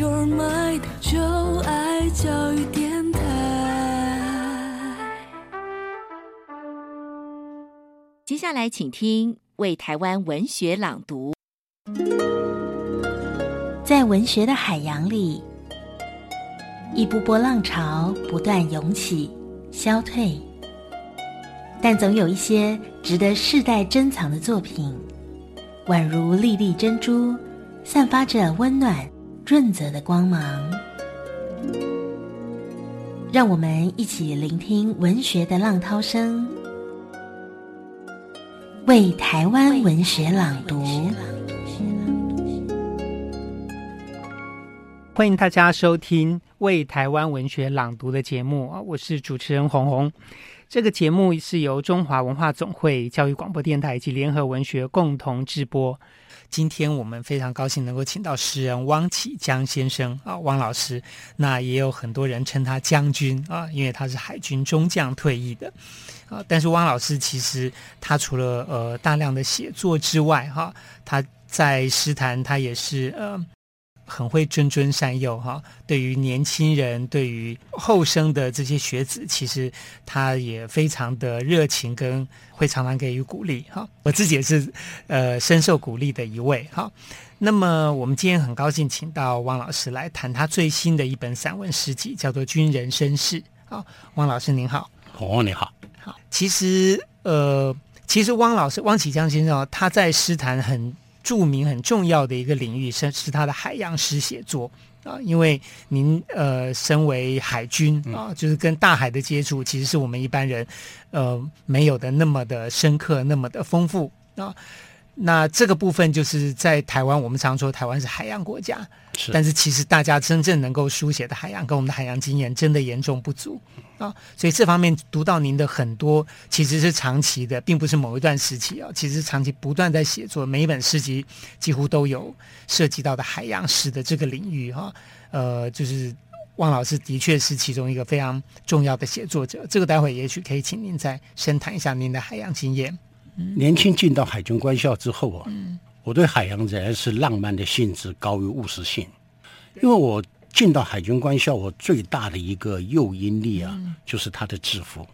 your mind，就爱教育电台。接下来，请听为台湾文学朗读。在文学的海洋里，一波波浪潮不断涌起、消退，但总有一些值得世代珍藏的作品，宛如粒粒珍珠，散发着温暖、润泽的光芒。让我们一起聆听文学的浪涛声，为台湾文学朗读。欢迎大家收听《为台湾文学朗读》的节目啊，我是主持人红红。这个节目是由中华文化总会、教育广播电台以及联合文学共同制播。今天我们非常高兴能够请到诗人汪启江先生啊，汪老师。那也有很多人称他将军啊，因为他是海军中将退役的啊。但是汪老师其实他除了呃大量的写作之外，哈、他在诗坛他也是呃。很会谆谆善诱哈，对于年轻人，对于后生的这些学子，其实他也非常的热情，跟会常常给予鼓励哈。我自己也是呃深受鼓励的一位哈。那么我们今天很高兴请到汪老师来谈他最新的一本散文诗集，叫做《军人身世》。好，汪老师您好。哦，你好。好，其实呃，其实汪老师汪启江先生他在诗坛很。著名很重要的一个领域是是他的海洋诗写作啊，因为您呃身为海军啊，就是跟大海的接触，其实是我们一般人呃没有的那么的深刻，那么的丰富啊。那这个部分就是在台湾，我们常说台湾是海洋国家，是。但是其实大家真正能够书写的海洋，跟我们的海洋经验真的严重不足啊。所以这方面读到您的很多，其实是长期的，并不是某一段时期啊，其实长期不断在写作，每一本诗集几乎都有涉及到的海洋史的这个领域哈。呃，就是汪老师的确是其中一个非常重要的写作者。这个待会也许可以请您再深谈一下您的海洋经验。年轻进到海军官校之后啊，我对海洋仍然是浪漫的性质高于务实性，因为我进到海军官校，我最大的一个诱因力啊，就是他的制服，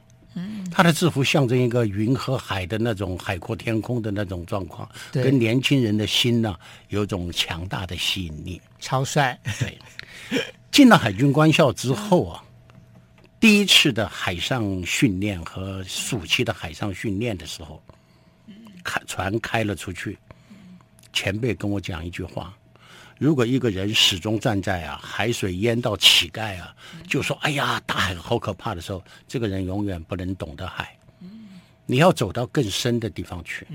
他的制服象征一个云和海的那种海阔天空的那种状况，跟年轻人的心呢有一种强大的吸引力，超帅。对，进了海军官校之后啊，第一次的海上训练和暑期的海上训练的时候。开船开了出去，前辈跟我讲一句话：如果一个人始终站在啊海水淹到乞丐啊，就说“哎呀，大海好可怕”的时候，这个人永远不能懂得海。你要走到更深的地方去。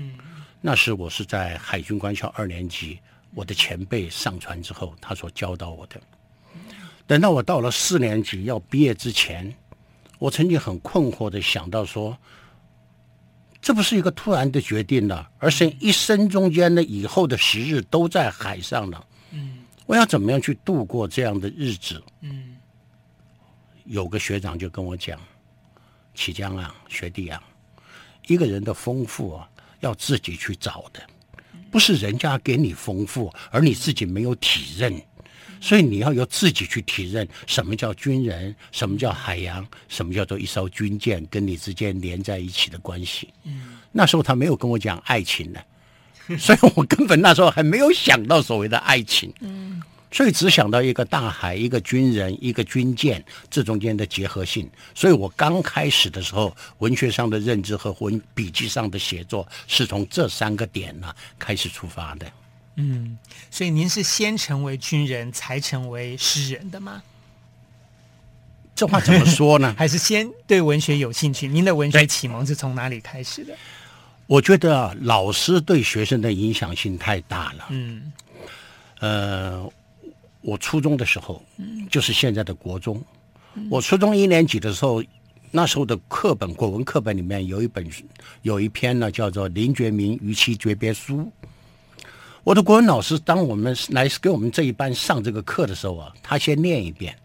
那是我是在海军官校二年级，我的前辈上船之后，他所教导我的。等到我到了四年级要毕业之前，我曾经很困惑的想到说。这不是一个突然的决定了，而是一生中间的以后的时日都在海上了。嗯，我要怎么样去度过这样的日子？嗯，有个学长就跟我讲：“启江啊，学弟啊，一个人的丰富啊，要自己去找的，不是人家给你丰富，而你自己没有体认。”所以你要由自己去体认什么叫军人，什么叫海洋，什么叫做一艘军舰跟你之间连在一起的关系。嗯，那时候他没有跟我讲爱情呢，所以我根本那时候还没有想到所谓的爱情。嗯，所以只想到一个大海，一个军人，一个军舰，这中间的结合性。所以我刚开始的时候，文学上的认知和文笔记上的写作是从这三个点呢开始出发的。嗯，所以您是先成为军人才成为诗人的吗？这话怎么说呢？还是先对文学有兴趣？您的文学启蒙是从哪里开始的？我觉得啊，老师对学生的影响性太大了。嗯，呃，我初中的时候，就是现在的国中。我初中一年级的时候，那时候的课本，国文课本里面有一本，有一篇呢，叫做《林觉民与其诀别书》。我的国文老师，当我们来给我们这一班上这个课的时候啊，他先念一遍。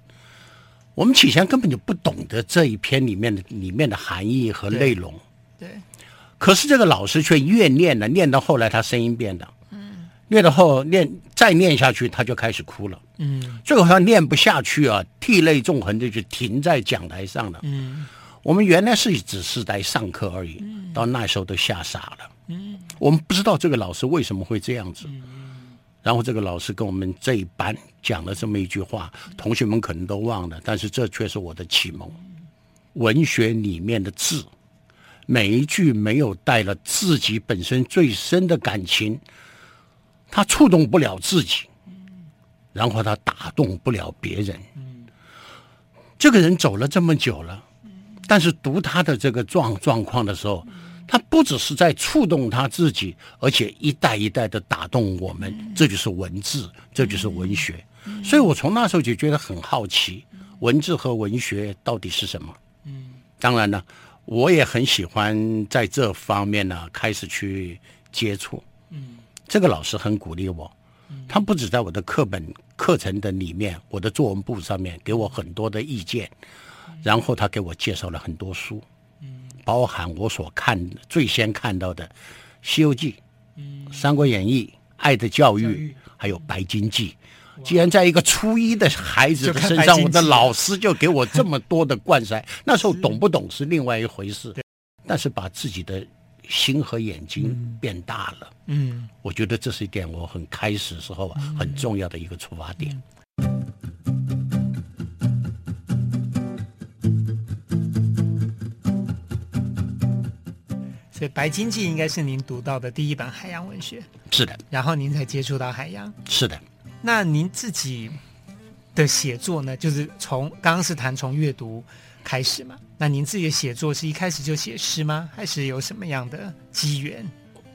我们起先根本就不懂得这一篇里面的里面的含义和内容。对。对，可是这个老师却越念呢，念到后来他声音变了。嗯。念到后念再念下去，他就开始哭了。嗯，最后他念不下去啊，涕泪纵横的就停在讲台上了。嗯，我们原来是只是在上课而已，嗯、到那时候都吓傻了。嗯，我们不知道这个老师为什么会这样子。嗯、然后这个老师跟我们这一班讲了这么一句话，同学们可能都忘了，但是这却是我的启蒙。文学里面的字，每一句没有带了自己本身最深的感情，他触动不了自己，然后他打动不了别人。这个人走了这么久了，但是读他的这个状状况的时候，他不只是在触动他自己，而且一代一代的打动我们。这就是文字，这就是文学。所以我从那时候就觉得很好奇，文字和文学到底是什么？嗯，当然呢，我也很喜欢在这方面呢开始去接触。嗯，这个老师很鼓励我，他不止在我的课本课程的里面，我的作文簿上面给我很多的意见，然后他给我介绍了很多书，嗯，包含我所看最先看到的《西游记》、嗯，《三国演义》、《爱的教育》，还有《白鲸记》。既然在一个初一的孩子的身上，我的老师就给我这么多的灌塞，那时候懂不懂是另外一回事，但是把自己的心和眼睛变大了，嗯，我觉得这是一点我很开始时候很重要的一个出发点。所以《白鲸记》应该是您读到的第一本海洋文学，是的，然后您才接触到海洋，是的。那您自己的写作呢？就是从刚刚是谈从阅读开始嘛？那您自己的写作是一开始就写诗吗？还是有什么样的机缘？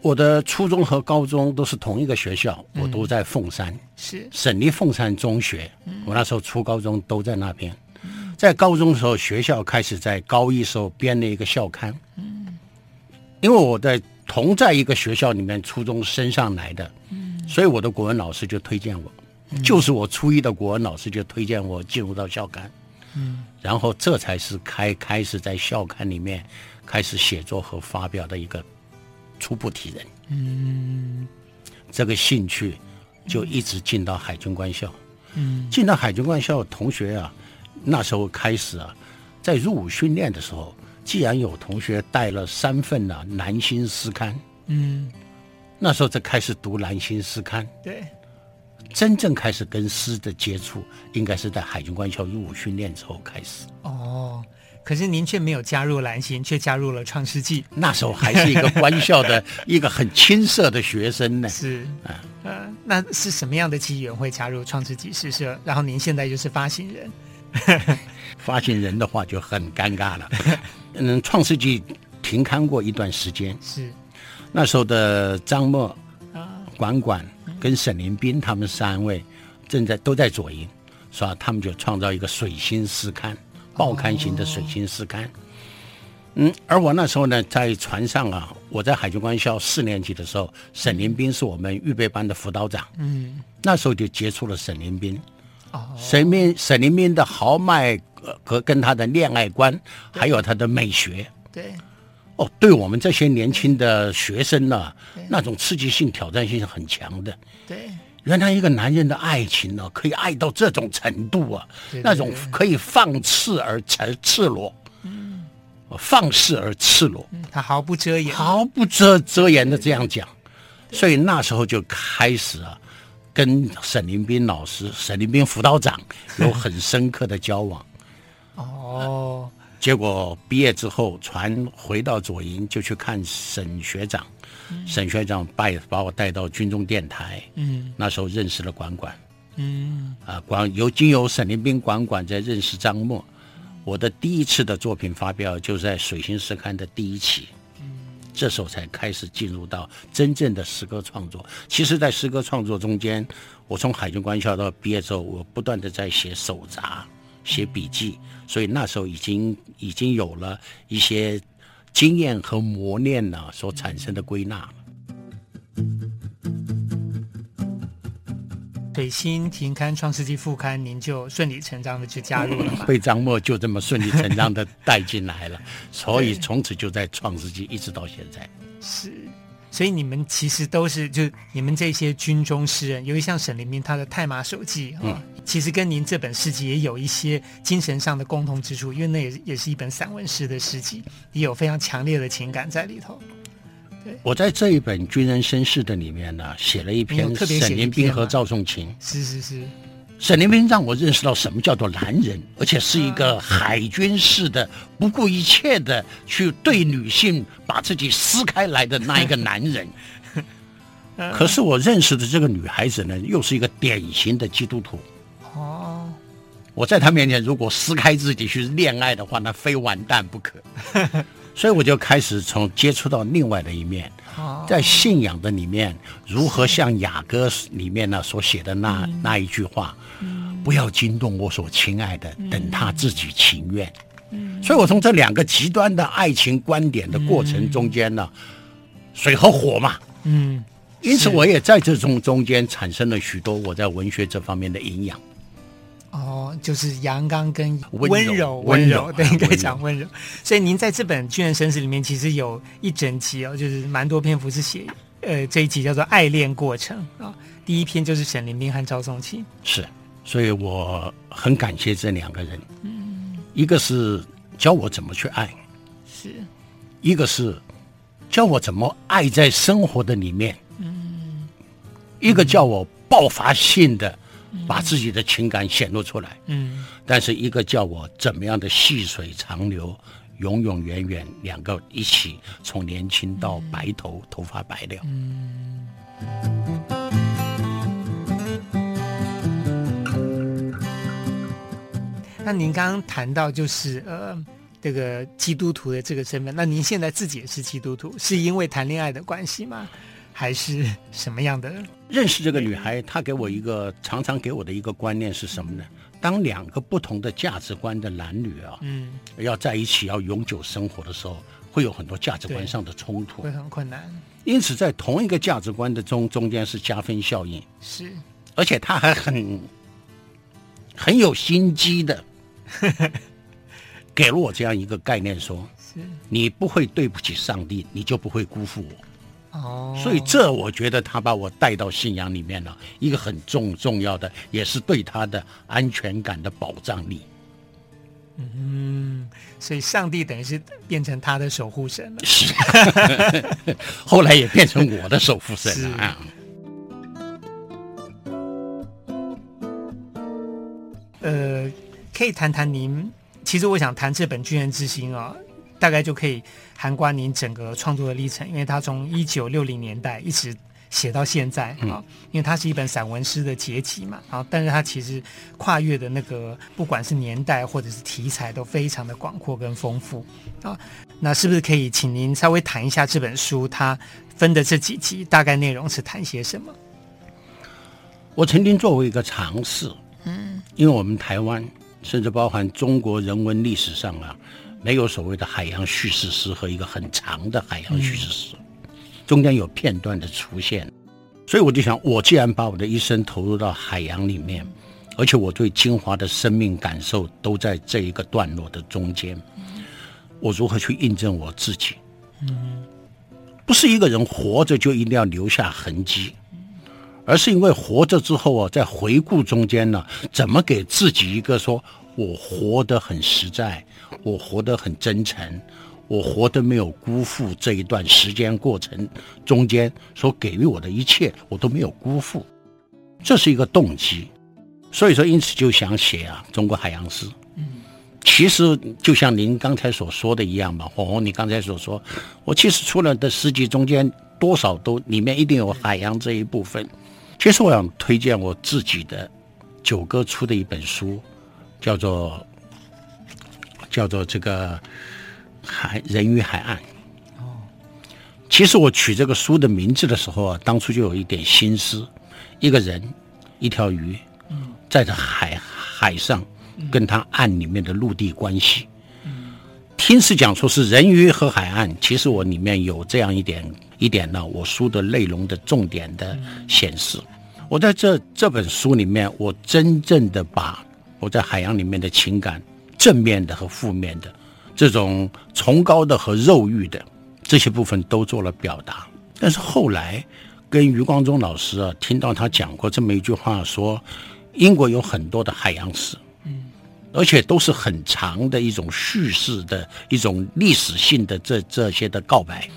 我的初中和高中都是同一个学校，我都在凤山，是省立凤山中学。我那时候初高中都在那边。在高中的时候，学校开始在高一时候编了一个校刊。嗯，因为我在同在一个学校里面，初中升上来的。所以我的国文老师就推荐我，嗯、就是我初一的国文老师就推荐我进入到校刊，嗯，然后这才是开开始在校刊里面开始写作和发表的一个初步体人，嗯，这个兴趣就一直进到海军官校，嗯，进到海军官校同学啊，那时候开始啊，在入伍训练的时候，既然有同学带了三份啊南星诗刊，嗯。那时候才开始读《兰心诗刊》，对，真正开始跟诗的接触，应该是在海军官校入伍训练之后开始。哦，可是您却没有加入蓝心，却加入了《创世纪》。那时候还是一个官校的 一个很青涩的学生呢。是，嗯、呃，那是什么样的机缘会加入《创世纪》诗社？然后您现在就是发行人。发行人的话就很尴尬了。嗯，《创世纪》停刊过一段时间。是。那时候的张默、管管跟沈林斌他们三位正在都在左营，是吧？他们就创造一个水星诗刊，报刊型的水星诗刊。嗯，而我那时候呢，在船上啊，我在海军官校四年级的时候，沈林斌是我们预备班的辅导长。嗯，那时候就接触了沈林彬。哦，沈林沈黎明的豪迈和跟他的恋爱观，还有他的美学。对。哦，对我们这些年轻的学生呢、啊，那种刺激性、挑战性是很强的。对，原来一个男人的爱情呢、啊，可以爱到这种程度啊，对对对，那种可以放肆而赤赤裸，嗯，放肆而赤裸，嗯、他毫不遮掩，毫不遮遮掩的这样讲。所以那时候就开始啊，跟沈林彬老师、沈林彬辅导长有很深刻的交往。哦。结果毕业之后，船回到左营就去看沈学长，嗯、沈学长拜把我带到军中电台，嗯，那时候认识了管管，嗯，啊管由经由沈林彬管管在认识张默，我的第一次的作品发表就在《水星诗刊》的第一期，嗯，这时候才开始进入到真正的诗歌创作。其实，在诗歌创作中间，我从海军官校到毕业之后，我不断的在写手札。写笔记，所以那时候已经已经有了一些经验和磨练呢，所产生的归纳。水星停刊，《创世纪》副刊，您就顺理成章的就加入了吗？被张默就这么顺理成章的带进来了，所以从此就在《创世纪》一直到现在。是，所以你们其实都是就你们这些军中诗人，尤其像沈黎明他的《太马手记》啊，其实跟您这本诗集也有一些精神上的共同之处，因为那也也是一本散文诗的诗集，也有非常强烈的情感在里头。对，我在这一本军人身世的里面呢，写了一篇沈林斌和赵仲琴。是是是。沈林斌让我认识到什么叫做男人，而且是一个海军式的不顾一切的去对女性把自己撕开来的那一个男人。可是我认识的这个女孩子呢，又是一个典型的基督徒。哦，我在她面前如果撕开自己去恋爱的话，那非完蛋不可。所以我就开始从接触到另外的一面，在信仰的里面，如何像雅歌里面呢所写的那那一句话。不要惊动我所亲爱的，等他自己情愿。嗯，所以我从这两个极端的爱情观点的过程中间呢，水和火嘛，嗯，因此我也在这种中间产生了许多我在文学这方面的营养。哦，就是阳刚跟温柔，温柔，对，应该讲温柔。所以您在这本《军人生死》里面，其实有一整集哦，就是蛮多篇幅是写，呃，这一集叫做《爱恋过程》啊。第一篇就是沈林冰和赵松青，是。所以我很感谢这两个人，嗯，一个是教我怎么去爱，是，一个是教我怎么爱在生活的里面，嗯，一个叫我爆发性的把自己的情感显露出来，嗯，但是一个叫我怎么样的细水长流，永永远远，两个一起从年轻到白头，头发白了，嗯。那您刚刚谈到就是呃这个基督徒的这个身份，那您现在自己也是基督徒，是因为谈恋爱的关系吗？还是什么样的？认识这个女孩，她给我一个常常给我的一个观念是什么呢？当两个不同的价值观的男女啊，嗯，要在一起要永久生活的时候，会有很多价值观上的冲突，会很困难。因此，在同一个价值观的中中间是加分效应，是，而且他还很很有心机的。给了我这样一个概念说，说你不会对不起上帝，你就不会辜负我。哦，所以这我觉得他把我带到信仰里面了，一个很重重要的，也是对他的安全感的保障力。嗯，所以上帝等于是变成他的守护神了，是，后来也变成我的守护神了啊。呃。可以谈谈您，其实我想谈这本《军人之心》啊，大概就可以涵盖您整个创作的历程，因为他从一九六零年代一直写到现在啊，因为它是一本散文诗的结集嘛，啊，但是它其实跨越的那个不管是年代或者是题材都非常的广阔跟丰富啊，那是不是可以请您稍微谈一下这本书它分的这几集大概内容是谈些什么？我曾经做过一个尝试，嗯，因为我们台湾。甚至包含中国人文历史上啊，没有所谓的海洋叙事诗和一个很长的海洋叙事诗，中间有片段的出现，所以我就想，我既然把我的一生投入到海洋里面，而且我对精华的生命感受都在这一个段落的中间，我如何去印证我自己？嗯，不是一个人活着就一定要留下痕迹。而是因为活着之后啊，在回顾中间呢，怎么给自己一个说我活得很实在，我活得很真诚，我活得没有辜负这一段时间过程中间所给予我的一切，我都没有辜负，这是一个动机。所以说，因此就想写啊，中国海洋诗。嗯，其实就像您刚才所说的一样嘛，红红，你刚才所说，我其实出来的诗集中间多少都里面一定有海洋这一部分。其实我想推荐我自己的九哥出的一本书，叫做叫做这个海人与海岸。哦，其实我取这个书的名字的时候啊，当初就有一点心思：一个人，一条鱼，在这海海上，跟他岸里面的陆地关系。听是讲说是人鱼和海岸，其实我里面有这样一点一点呢，我书的内容的重点的显示。我在这这本书里面，我真正的把我在海洋里面的情感，正面的和负面的，这种崇高的和肉欲的这些部分都做了表达。但是后来跟余光中老师啊，听到他讲过这么一句话，说英国有很多的海洋史，嗯，而且都是很长的一种叙事的一种历史性的这这些的告白，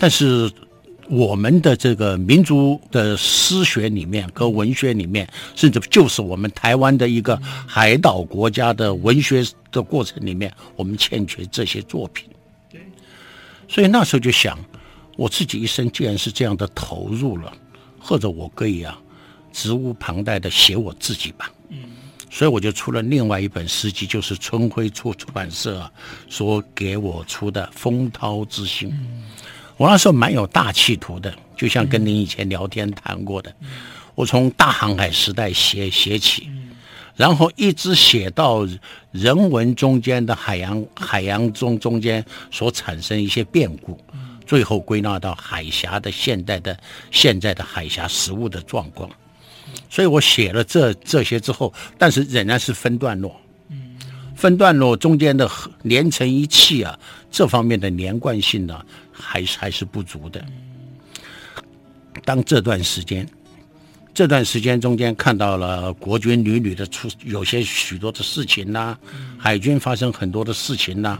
但是。我们的这个民族的诗学里面和文学里面，甚至就是我们台湾的一个海岛国家的文学的过程里面，我们欠缺这些作品。对，所以那时候就想，我自己一生既然是这样的投入了，或者我可以啊，责无旁贷的写我自己吧。嗯，所以我就出了另外一本诗集，就是春晖出出版社啊所给我出的《风涛之心》。嗯我那时候蛮有大企图的，就像跟您以前聊天谈过的，我从大航海时代写写起，然后一直写到人文中间的海洋海洋中中间所产生一些变故，最后归纳到海峡的现代的现在的海峡实物的状况。所以我写了这这些之后，但是仍然是分段落，分段落中间的连成一气啊，这方面的连贯性呢，还是还是不足的。当这段时间，这段时间中间看到了国军屡屡的出有些许多的事情呐、海军发生很多的事情呐、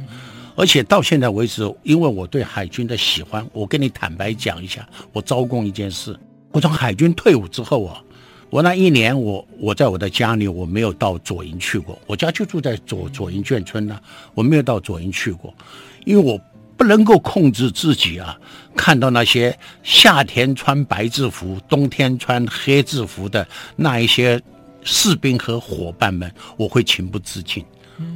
而且到现在为止，因为我对海军的喜欢，我跟你坦白讲一下，我招供一件事：我从海军退伍之后啊，我那一年我我在我的家里我没有到左营去过，我家就住在左左营眷村呢、我没有到左营去过，因为我。不能够控制自己啊！看到那些夏天穿白制服、冬天穿黑制服的那一些士兵和伙伴们，我会情不自禁，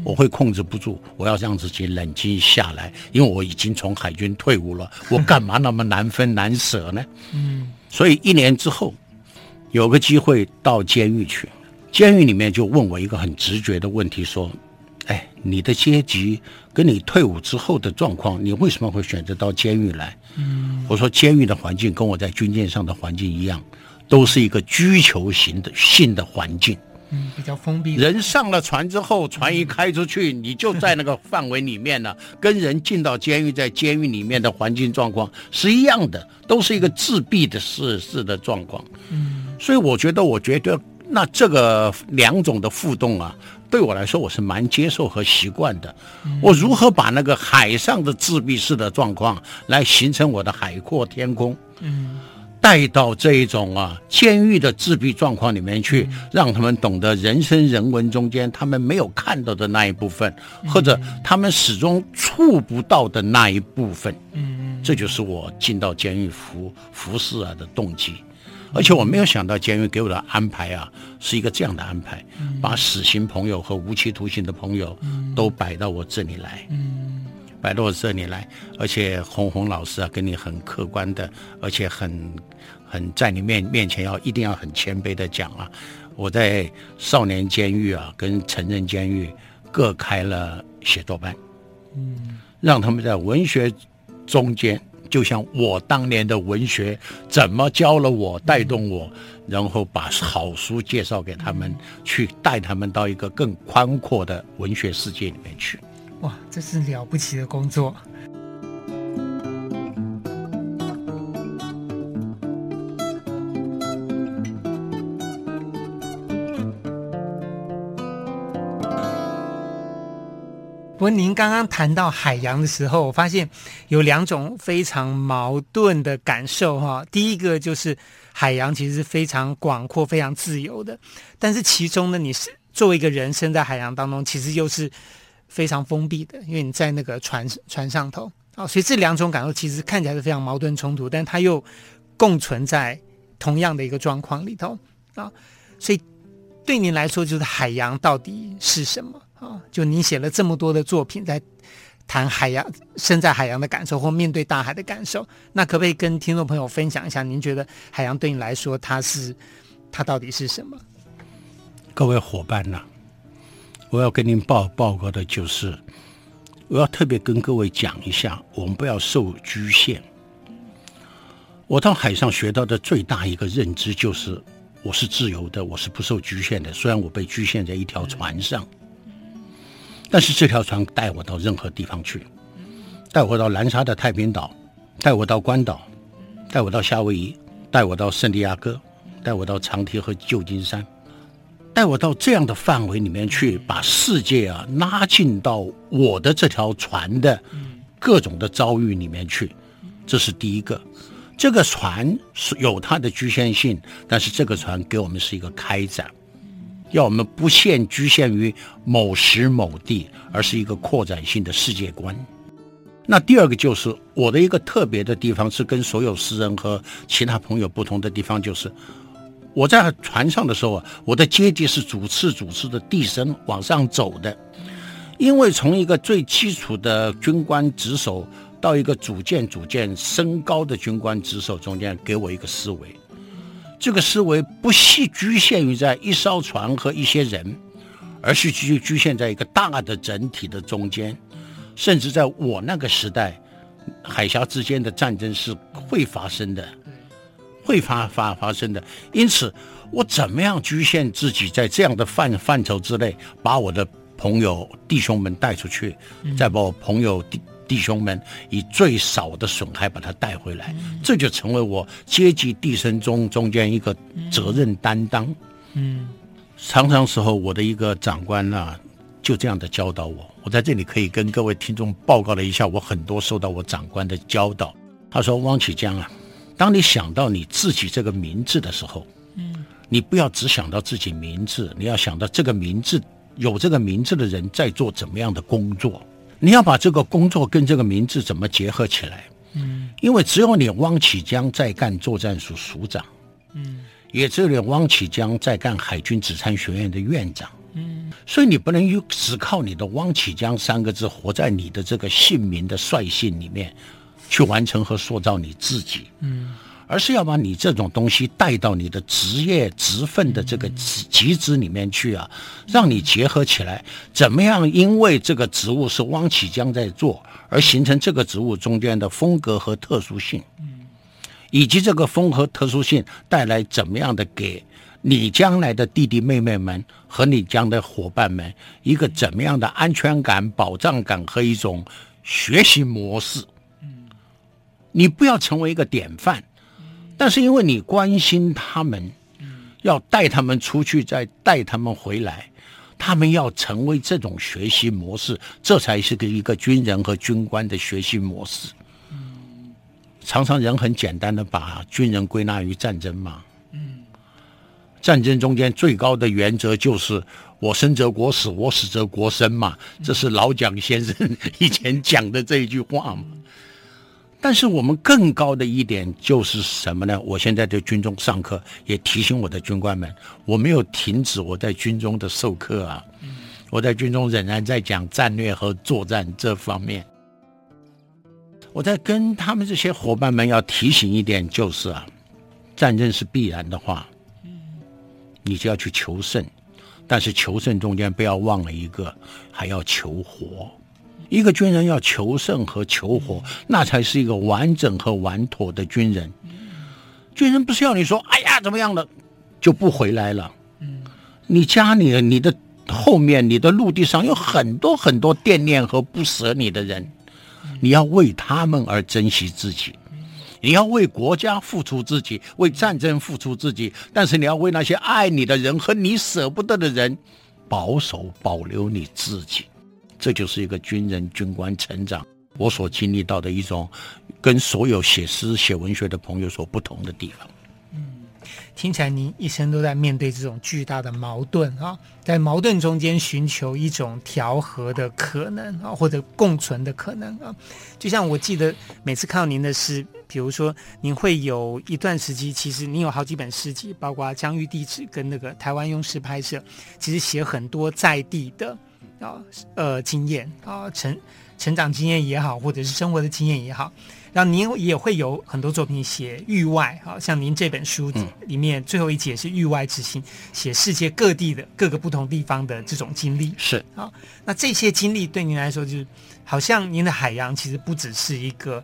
我会控制不住，我要让自己冷静下来，因为我已经从海军退伍了，我干嘛那么难分难舍呢？嗯，所以一年之后，有个机会到监狱去，监狱里面就问我一个很直觉的问题，说。哎，你的阶级跟你退伍之后的状况，你为什么会选择到监狱来？嗯，我说监狱的环境跟我在军舰上的环境一样，都是一个居囚型的性的环境，嗯，比较封闭。人上了船之后，船一开出去，你就在那个范围里面呢，跟人进到监狱，在监狱里面的环境状况是一样的，都是一个自闭的事事的状况。嗯，所以我觉得，我觉得那这个两种的互动啊。对我来说，我是蛮接受和习惯的。我如何把那个海上的自闭式的状况来形成我的海阔天空，嗯，带到这一种啊监狱的自闭状况里面去，让他们懂得人生人文中间他们没有看到的那一部分，或者他们始终触不到的那一部分。嗯，这就是我进到监狱服服侍啊的动机。而且我没有想到监狱给我的安排啊，是一个这样的安排，把死刑朋友和无期徒刑的朋友都摆到我这里来，摆到我这里来。而且红红老师啊，跟你很客观的，而且很很在你面面前要一定要很谦卑的讲啊，我在少年监狱啊跟成人监狱各开了写作班，嗯，让他们在文学中间。就像我当年的文学怎么教了我，带动我，然后把好书介绍给他们，去带他们到一个更宽阔的文学世界里面去。哇，这是了不起的工作。您刚刚谈到海洋的时候，我发现有两种非常矛盾的感受哈。第一个就是海洋其实是非常广阔、非常自由的，但是其中呢，你是作为一个人生在海洋当中，其实又是非常封闭的，因为你在那个船船上头啊，所以这两种感受其实看起来是非常矛盾冲突，但它又共存在同样的一个状况里头啊。所以对您来说，就是海洋到底是什么？啊，就你写了这么多的作品，在谈海洋、身在海洋的感受，或面对大海的感受，那可不可以跟听众朋友分享一下？您觉得海洋对你来说，它是它到底是什么？各位伙伴呐、啊，我要跟您报报告的就是，我要特别跟各位讲一下，我们不要受局限。我到海上学到的最大一个认知就是，我是自由的，我是不受局限的。虽然我被局限在一条船上。但是这条船带我到任何地方去，带我到南沙的太平岛，带我到关岛，带我到夏威夷，带我到圣地亚哥，带我到长堤和旧金山，带我到这样的范围里面去，把世界啊拉近到我的这条船的各种的遭遇里面去。这是第一个。这个船是有它的局限性，但是这个船给我们是一个开展，要我们不限局限于某时某地，而是一个扩展性的世界观。那第二个就是我的一个特别的地方，是跟所有诗人和其他朋友不同的地方，就是我在船上的时候啊，我的阶级是主次主次的递升往上走的，因为从一个最基础的军官职守。到一个逐渐逐渐升高的军官职守中间，给我一个思维。这个思维不系局限于在一艘船和一些人，而是局局限在一个大的整体的中间。甚至在我那个时代，海峡之间的战争是会发生的，会发发发生的。因此，我怎么样局限自己在这样的范范畴之内，把我的朋友弟兄们带出去，再把我朋友弟。弟兄们以最少的损害把他带回来，这就成为我阶级递升中中间一个责任担当。嗯，常常时候我的一个长官呢、就这样的教导我。我在这里可以跟各位听众报告了一下，我很多受到我长官的教导。他说：“汪启江啊，当你想到你自己这个名字的时候，嗯，你不要只想到自己名字，你要想到这个名字有这个名字的人在做怎么样的工作。”你要把这个工作跟这个名字怎么结合起来？嗯，因为只有你汪启江在干作战署署长，嗯，也只有你汪启江在干海军指参学院的院长，嗯，所以你不能只靠你的汪启江三个字活在你的这个姓名的率性里面，去完成和塑造你自己，嗯。而是要把你这种东西带到你的职业职分的这个职职里面去啊，让你结合起来，怎么样？因为这个职务是汪启江在做，而形成这个职务中间的风格和特殊性，以及这个风和特殊性带来怎么样的给你将来的弟弟妹妹们和你将来的伙伴们一个怎么样的安全感、保障感和一种学习模式。你不要成为一个典范。但是因为你关心他们，要带他们出去，再带他们回来，他们要成为这种学习模式，这才是个一个军人和军官的学习模式。常常人很简单的把军人归纳于战争嘛。战争中间最高的原则就是我生则国死，我死则国生嘛。这是老蒋先生以前讲的这一句话嘛。但是我们更高的一点就是什么呢？我现在在军中上课，也提醒我的军官们，我没有停止我在军中的授课啊。我在军中仍然在讲战略和作战这方面。我在跟他们这些伙伴们要提醒一点，就是啊，战争是必然的话，你就要去求胜，但是求胜中间不要忘了一个，还要求活。一个军人要求胜和求活，那才是一个完整和完妥的军人。军人不是要你说“哎呀，怎么样了”，就不回来了。你家里、你的后面、你的陆地上有很多很多惦念和不舍你的人，你要为他们而珍惜自己，你要为国家付出自己，为战争付出自己，但是你要为那些爱你的人和你舍不得的人，保守保留你自己。这就是一个军人军官成长，我所经历到的一种，跟所有写诗写文学的朋友所不同的地方。嗯，听起来您一生都在面对这种巨大的矛盾啊，在矛盾中间寻求一种调和的可能啊，或者共存的可能啊。就像我记得每次看到您的诗，比如说您会有一段时期，其实您有好几本诗集，包括《疆域地址》跟那个《台湾用诗拍摄》，其实写很多在地的。啊，呃，经验啊，成成长经验也好，或者是生活的经验也好，然后您也会有很多作品写域外，啊，像您这本书里面最后一节是域外之心，写世界各地的各个不同地方的这种经历。是啊，那这些经历对您来说，就是好像您的海洋其实不只是一个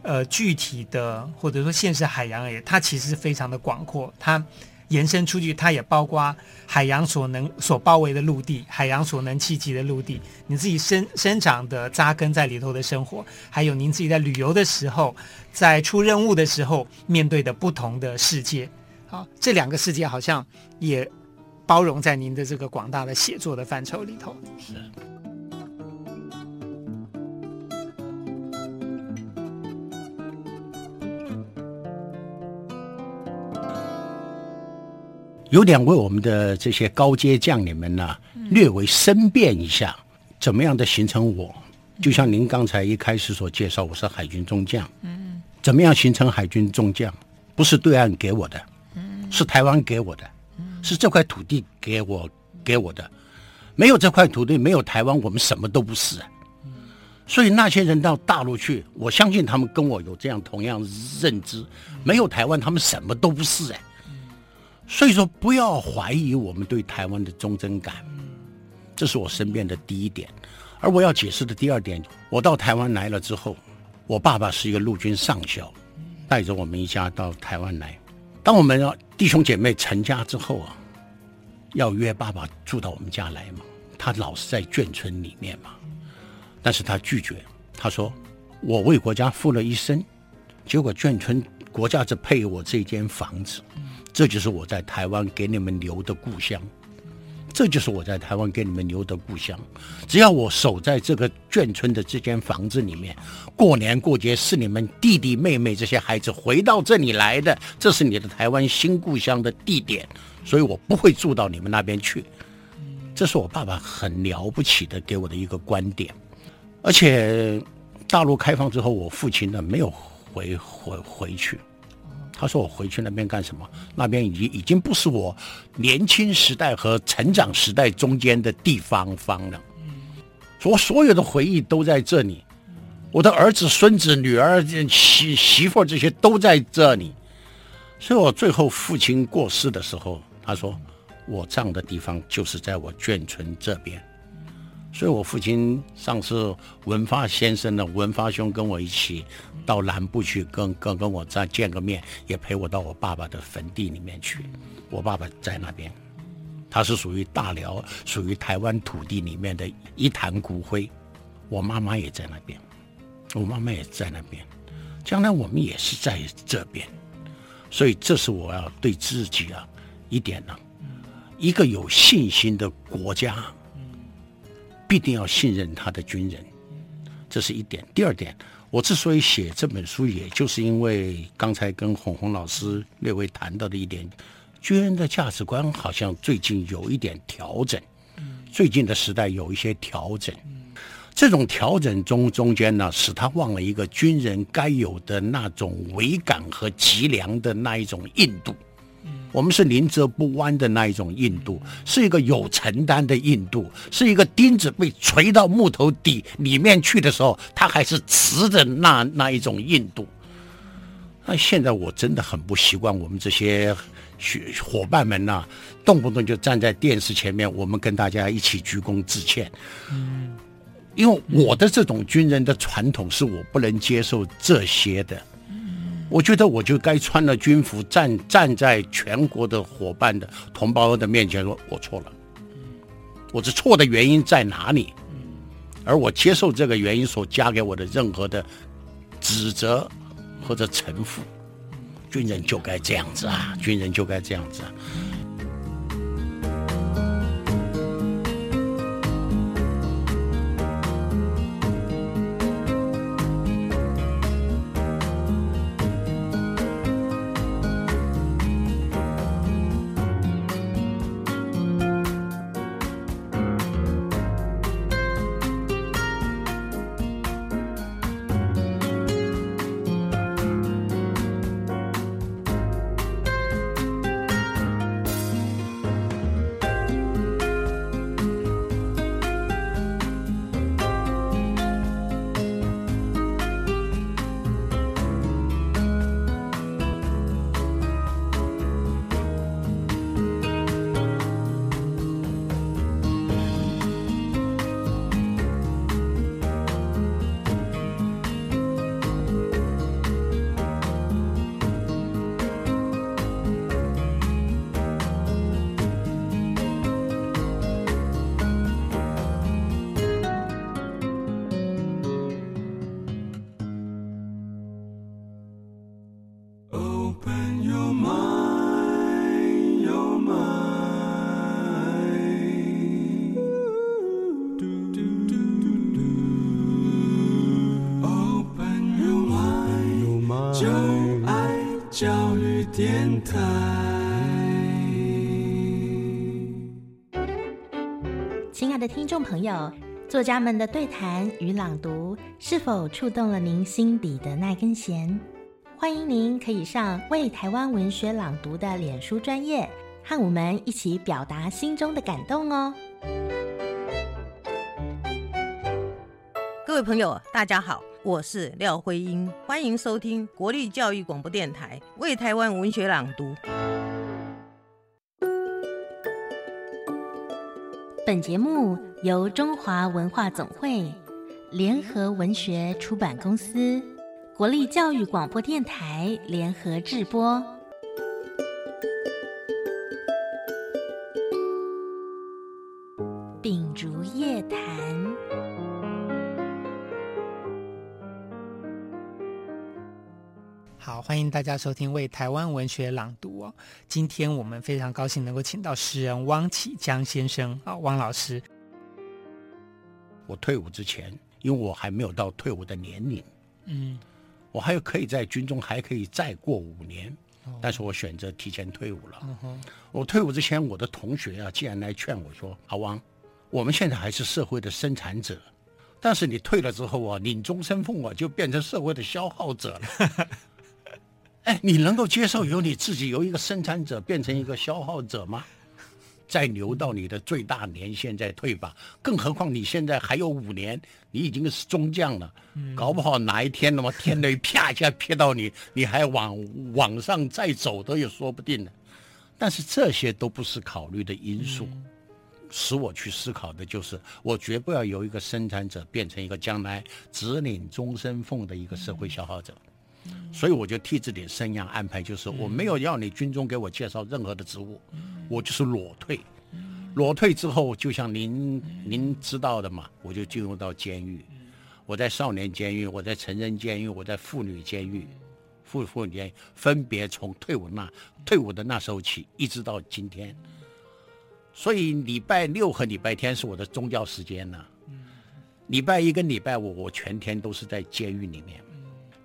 呃具体的，或者说现实海洋而已，它其实是非常的广阔，它延伸出去，它也包括海洋所能所包围的陆地，海洋所能企及的陆地，你自己生生长的扎根在里头的生活，还有您自己在旅游的时候，在出任务的时候面对的不同的世界，好，这两个世界好像也包容在您的这个广大的写作的范畴里头。是。有点为我们的这些高阶将领们呢，略微申辩一下，怎么样的形成我？就像您刚才一开始所介绍，我是海军中将。嗯，怎么样形成海军中将？不是对岸给我的，是台湾给我的，是这块土地给我给我的。没有这块土地，没有台湾，我们什么都不是。所以那些人到大陆去，我相信他们跟我有这样同样认知。没有台湾，他们什么都不是。哎。所以说，不要怀疑我们对台湾的忠贞感，这是我身边的第一点。而我要解释的第二点，我到台湾来了之后，我爸爸是一个陆军上校，带着我们一家到台湾来。当我们弟兄姐妹成家之后啊，要约爸爸住到我们家来嘛，他老是在眷村里面嘛，但是他拒绝，他说：“我为国家付了一生，结果眷村国家只配我这间房子。”这就是我在台湾给你们留的故乡，这就是我在台湾给你们留的故乡。只要我守在这个眷村的这间房子里面，过年过节是你们弟弟妹妹这些孩子回到这里来的，这是你的台湾新故乡的地点，所以我不会住到你们那边去。这是我爸爸很了不起的给我的一个观点。而且大陆开放之后，我父亲呢没有回回回去。他说：“我回去那边干什么？那边已经已经不是我年轻时代和成长时代中间的地方方了。我所有的回忆都在这里，我的儿子、孙子、女儿、媳媳妇这些都在这里。所以我最后父亲过世的时候，他说我葬的地方就是在我眷村这边。”所以，我父亲上次文发先生呢，文发兄跟我一起到南部去跟跟跟我再见个面，也陪我到我爸爸的坟地里面去。我爸爸在那边，他是属于大辽，属于台湾土地里面的一坛骨灰。我妈妈也在那边，我妈妈也在那边，将来我们也是在这边。所以，这是我要对自己啊一点呢，一个有信心的国家。必定要信任他的军人，这是一点。第二点，我之所以写这本书，也就是因为刚才跟洪红老师略微谈到的一点，军人的价值观好像最近有一点调整，最近的时代有一些调整，这种调整中中间呢，使他忘了一个军人该有的那种伟感和脊梁的那一种硬度。我们是宁折不弯的那一种硬度，是一个有承担的硬度，是一个钉子被锤到木头底里面去的时候，它还是瓷的那那一种硬度。那现在我真的很不习惯我们这些学伙伴们呐、啊，动不动就站在电视前面，我们跟大家一起鞠躬致歉。嗯，因为我的这种军人的传统是我不能接受这些的。我觉得我就该穿了军服站站在全国的伙伴的同胞的面前说，我错了，我这错的原因在哪里？而我接受这个原因所加给我的任何的指责或者臣服，军人就该这样子啊，军人就该这样子啊。亲爱的听众朋友，作家们的对谈与朗读是否触动了您心底的那根弦？欢迎您可以上为台湾文学朗读的脸书专业，和我们一起表达心中的感动哦。各位朋友，大家好，我是廖辉英，欢迎收听国立教育广播电台为台湾文学朗读。本节目由中华文化总会、联合文学出版公司、国立教育广播电台联合制播。秉烛夜谈。好，欢迎大家收听《为台湾文学朗读》哦。今天我们非常高兴能够请到诗人汪启江先生啊，汪老师。我退伍之前，因为我还没有到退伍的年龄，嗯，我还有可以在军中还可以再过五年，但是我选择提前退伍了。哦，我退伍之前，我的同学啊，竟然来劝我说：“阿汪，我们现在还是社会的生产者，但是你退了之后啊，领终身俸啊，就变成社会的消耗者了。” 哎，你能够接受由你自己由一个生产者变成一个消耗者吗？再留到你的最大年限再退吧。更何况你现在还有五年，你已经是中将了，搞不好哪一天那么 天雷啪一下劈到你，你还往往上再走都也说不定呢。但是这些都不是考虑的因素，使我去思考的就是，我绝不要由一个生产者变成一个将来只领终身俸的一个社会消耗者。所以我就替自己生涯安排，就是我没有要你军中给我介绍任何的职务，我就是裸退。裸退之后，就像您您知道的嘛，我就进入到监狱。我在少年监狱，我在成人监狱，我在妇女监狱，妇妇女监狱分别从退伍那退伍的那时候起，一直到今天。所以礼拜六和礼拜天是我的宗教时间呢。礼拜一跟礼拜五，我全天都是在监狱里面。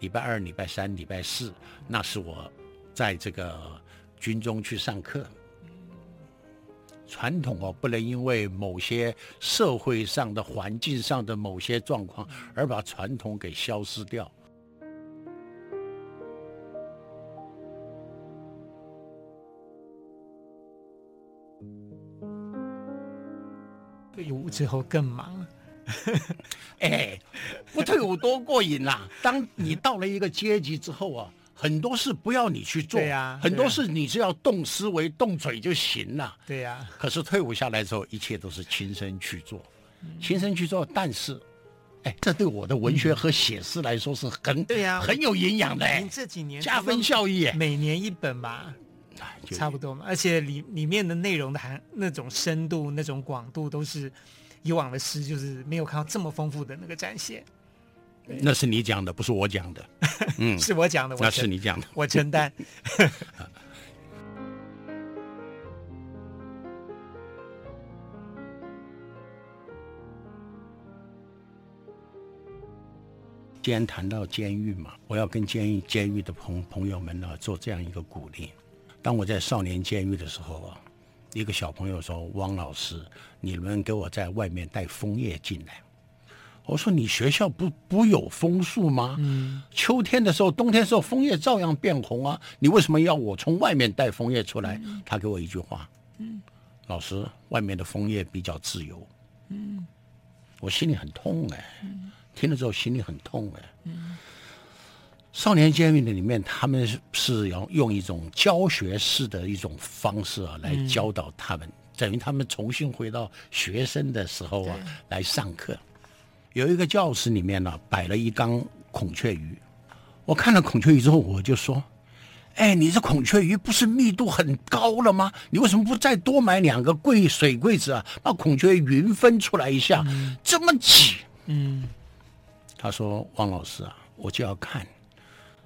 礼拜二、礼拜三、礼拜四，那是我在这个军中去上课。传统哦，不能因为某些社会上的环境上的某些状况而把传统给消失掉。退伍之后更忙了。哎，不退伍多过瘾啦！当你到了一个阶级之后啊，很多事不要你去做，对呀，很多事你只要动思维、动嘴就行了，对呀。可是退伍下来之后，一切都是亲身去做，亲身去做。但是，哎，这对我的文学和写诗来说是很对呀，很有营养的。您这几年加分效益，每年一本吧，差不多嘛。而且里里面的内容的含那种深度、那种广度都是。以往的诗就是没有看到这么丰富的那个展现，那是你讲的，不是我讲的。嗯，是我讲的，那是你讲的，我承担。既然谈到监狱嘛，我要跟监狱监狱的朋朋友们呢做这样一个鼓励。当我在少年监狱的时候啊。一个小朋友说：“汪老师，你们给我在外面带枫叶进来。”我说：“你学校不不有枫树吗？嗯，秋天的时候、冬天的时候，枫叶照样变红啊。你为什么要我从外面带枫叶出来？”他给我一句话：“嗯，老师，外面的枫叶比较自由。”嗯，我心里很痛哎，听了之后心里很痛哎。嗯。少年监狱的里面，他们是要用一种教学式的一种方式啊，来教导他们，等于他们重新回到学生的时候啊，来上课。有一个教室里面呢，摆了一缸孔雀鱼。我看了孔雀鱼之后，我就说：“哎，你这孔雀鱼不是密度很高了吗？你为什么不再多买两个柜水柜子啊，把孔雀云分出来一下？这么挤。”嗯，他说：“汪老师啊，我就要看。”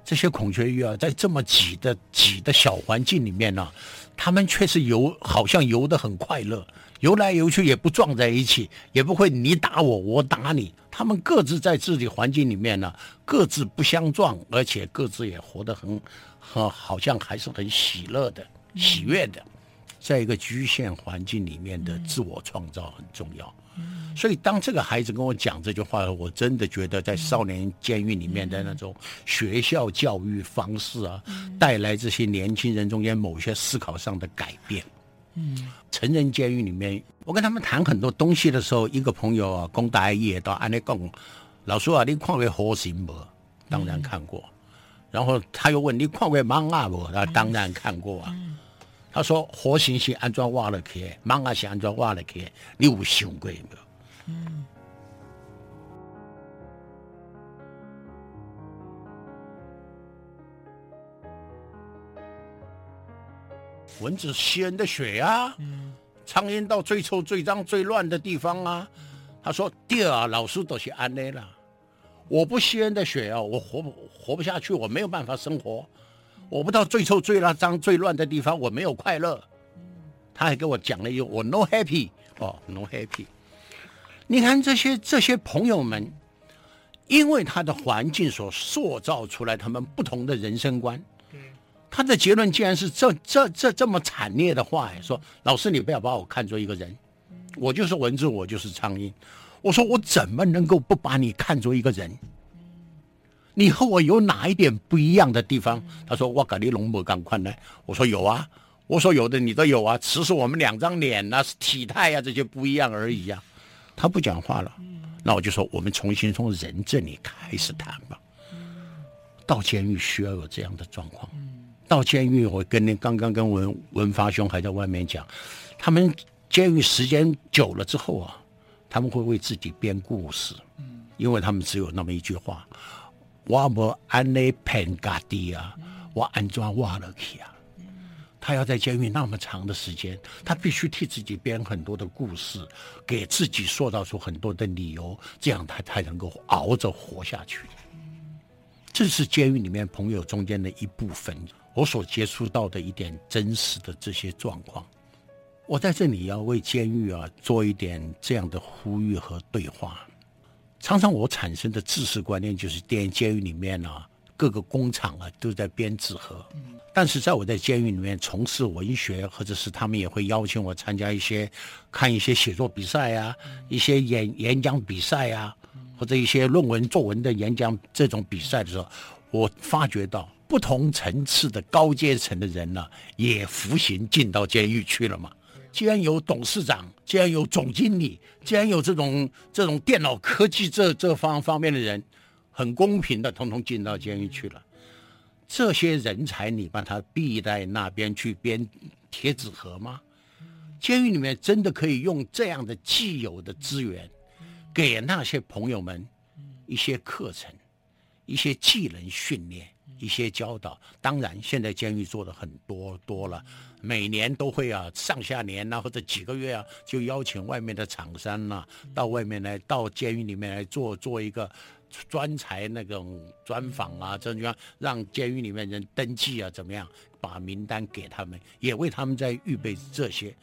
这些孔雀鱼啊，在这么挤的挤的小环境里面呢、啊，它们却是游，好像游得很快乐，游来游去也不撞在一起，也不会你打我，我打你。它们各自在自己环境里面呢、啊，各自不相撞，而且各自也活得很和好像还是很喜乐的、喜悦的，在一个局限环境里面的自我创造很重要。所以，当这个孩子跟我讲这句话，我真的觉得在少年监狱里面的那种学校教育方式啊，带来这些年轻人中间某些思考上的改变。嗯，成人监狱里面，我跟他们谈很多东西的时候，一个朋友啊，公大爷到安内讲，老师啊，你看过火星不？当然看过。然后他又问你看过蠓仔不？他当然看过啊。他说火刑是安装挖了去，蠓仔是安装挖了去，你有想过没有？嗯，蚊子吸人的血啊，嗯，苍蝇到最臭、最脏、最乱的地方啊。他说：“第二，老师都是安内了，我不吸人的血啊，我活不活不下去，我没有办法生活。我不到最臭、最脏、脏、最乱的地方，我没有快乐。”他还给我讲了一句：“我 no happy 哦，no happy。”你看这些这些朋友们，因为他的环境所塑造出来，他们不同的人生观。他的结论竟然是这这这这么惨烈的话，说老师，你不要把我看作一个人，我就是蚊子，我就是苍蝇。我说我怎么能够不把你看作一个人？你和我有哪一点不一样的地方？他说我跟你龙不赶快呢。我说有啊，我说有的你都有啊，只是我们两张脸啊，体态啊这些不一样而已啊。他不讲话了，那我就说，我们重新从人这里开始谈吧。到监狱需要有这样的状况。到监狱，我跟你刚刚跟文文发兄还在外面讲，他们监狱时间久了之后啊，他们会为自己编故事，因为他们只有那么一句话：我不安内骗家己啊，我安装挖了去啊。他要在监狱那么长的时间，他必须替自己编很多的故事，给自己塑造出很多的理由，这样他才能够熬着活下去。这是监狱里面朋友中间的一部分，我所接触到的一点真实的这些状况。我在这里要为监狱啊做一点这样的呼吁和对话。常常我产生的知识观念就是，电影监狱里面啊。各个工厂啊都在编纸盒，但是在我在监狱里面从事文学，或者是他们也会邀请我参加一些看一些写作比赛啊，一些演演讲比赛啊，或者一些论文作文的演讲这种比赛的时候，我发觉到不同层次的高阶层的人呢、也服刑进到监狱去了嘛。既然有董事长，既然有总经理，既然有这种这种电脑科技这这方方面的人。很公平的，统统进到监狱去了。这些人才，你把他逼在那边去编贴纸盒吗？监狱里面真的可以用这样的既有的资源，给那些朋友们一些课程、一些技能训练、一些教导。当然，现在监狱做的很多多了，每年都会啊，上下年呐、或者几个月啊，就邀请外面的厂商呐、啊，到外面来，到监狱里面来做做一个。专才那种专访啊，这样让监狱里面人登记啊，怎么样？把名单给他们，也为他们在预备这些。